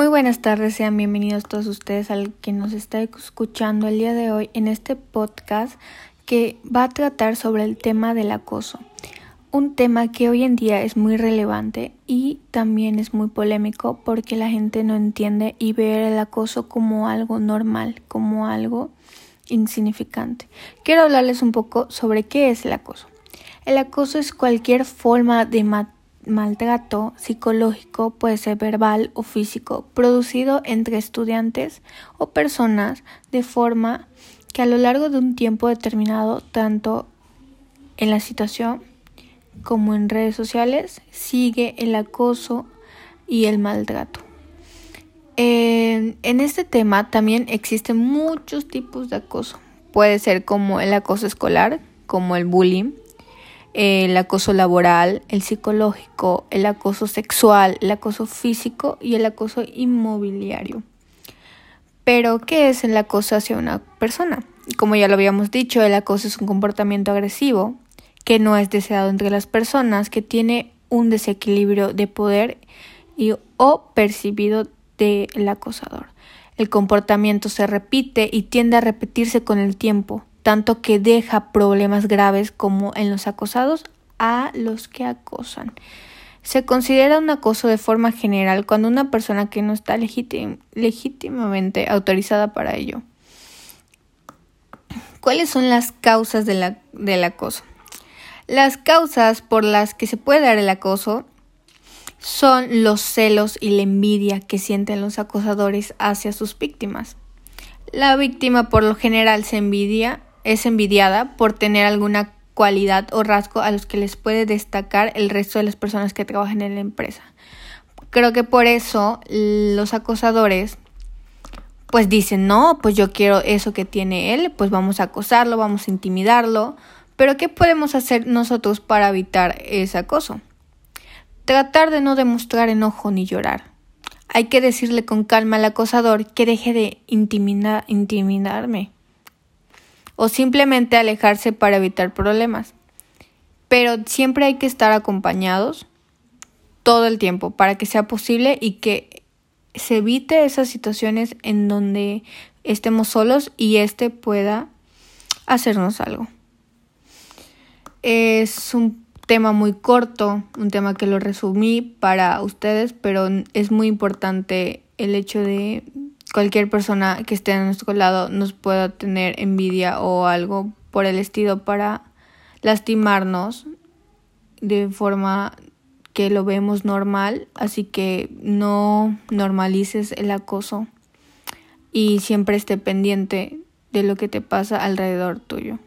Muy buenas tardes, sean bienvenidos todos ustedes al que nos está escuchando el día de hoy en este podcast que va a tratar sobre el tema del acoso. Un tema que hoy en día es muy relevante y también es muy polémico porque la gente no entiende y ve el acoso como algo normal, como algo insignificante. Quiero hablarles un poco sobre qué es el acoso. El acoso es cualquier forma de maltrato psicológico, puede ser verbal o físico, producido entre estudiantes o personas de forma que a lo largo de un tiempo determinado, tanto en la situación como en redes sociales, sigue el acoso y el maltrato. en este tema también existen muchos tipos de acoso. Puede ser como el acoso escolar, como el bullying, el acoso laboral, el psicológico, el acoso sexual, el acoso físico y el acoso inmobiliario. Pero, ¿qué es el acoso hacia una persona? Como ya lo habíamos dicho, el acoso es un comportamiento agresivo que no es deseado entre las personas, que tiene un desequilibrio de poder y, o percibido del acosador. El comportamiento se repite y tiende a repetirse con el tiempo tanto que deja problemas graves como en los acosados a los que acosan. Se considera un acoso de forma general cuando una persona que no está legítimamente autorizada para ello. ¿Cuáles son las causas del acoso? Las causas por las que se puede dar el acoso son los celos y la envidia que sienten los acosadores hacia sus víctimas. La víctima por lo general se envidia es envidiada por tener alguna cualidad o rasgo a los que les puede destacar el resto de las personas que trabajan en la empresa. Creo que por eso los acosadores pues dicen, no, pues yo quiero eso que tiene él, pues vamos a acosarlo, vamos a intimidarlo. Pero ¿qué podemos hacer nosotros para evitar ese acoso? Tratar de no demostrar enojo ni llorar. Hay que decirle con calma al acosador que deje de intimidarme o simplemente alejarse para evitar problemas. Pero siempre hay que estar acompañados todo el tiempo para que sea posible y que se evite esas situaciones en donde estemos solos y éste pueda hacernos algo. Es un tema muy corto, un tema que lo resumí para ustedes, pero es muy importante el hecho de cualquier persona que esté a nuestro lado nos pueda tener envidia o algo por el estilo para lastimarnos de forma que lo vemos normal, así que no normalices el acoso y siempre esté pendiente de lo que te pasa alrededor tuyo.